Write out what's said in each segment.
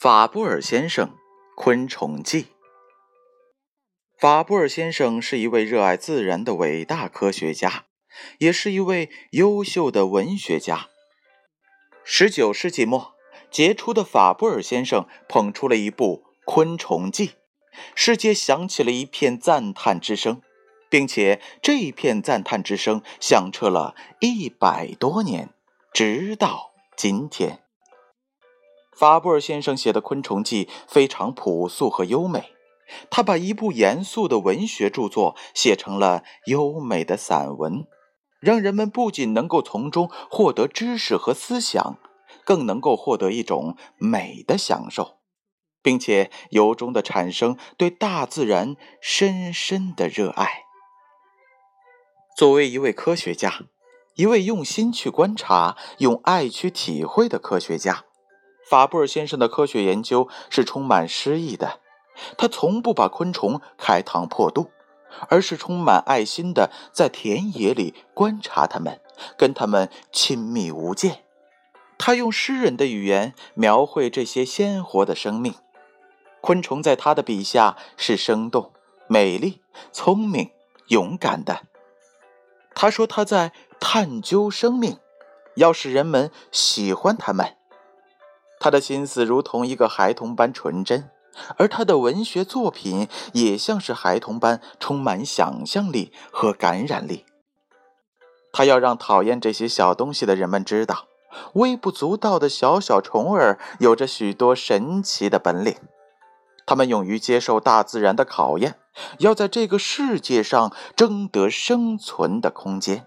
法布尔先生《昆虫记》。法布尔先生是一位热爱自然的伟大科学家，也是一位优秀的文学家。十九世纪末，杰出的法布尔先生捧出了一部《昆虫记》，世界响起了一片赞叹之声，并且这一片赞叹之声响彻了一百多年，直到今天。法布尔先生写的《昆虫记》非常朴素和优美，他把一部严肃的文学著作写成了优美的散文，让人们不仅能够从中获得知识和思想，更能够获得一种美的享受，并且由衷的产生对大自然深深的热爱。作为一位科学家，一位用心去观察、用爱去体会的科学家。法布尔先生的科学研究是充满诗意的，他从不把昆虫开膛破肚，而是充满爱心的在田野里观察它们，跟它们亲密无间。他用诗人的语言描绘这些鲜活的生命，昆虫在他的笔下是生动、美丽、聪明、勇敢的。他说他在探究生命，要使人们喜欢它们。他的心思如同一个孩童般纯真，而他的文学作品也像是孩童般充满想象力和感染力。他要让讨厌这些小东西的人们知道，微不足道的小小虫儿有着许多神奇的本领，他们勇于接受大自然的考验，要在这个世界上争得生存的空间。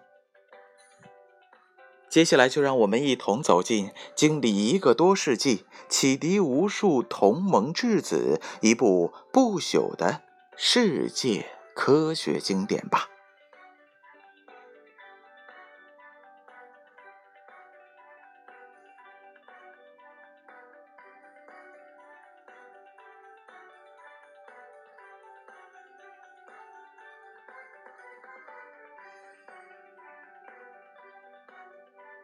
接下来，就让我们一同走进经历一个多世纪、启迪无数同盟质子一部不朽的世界科学经典吧。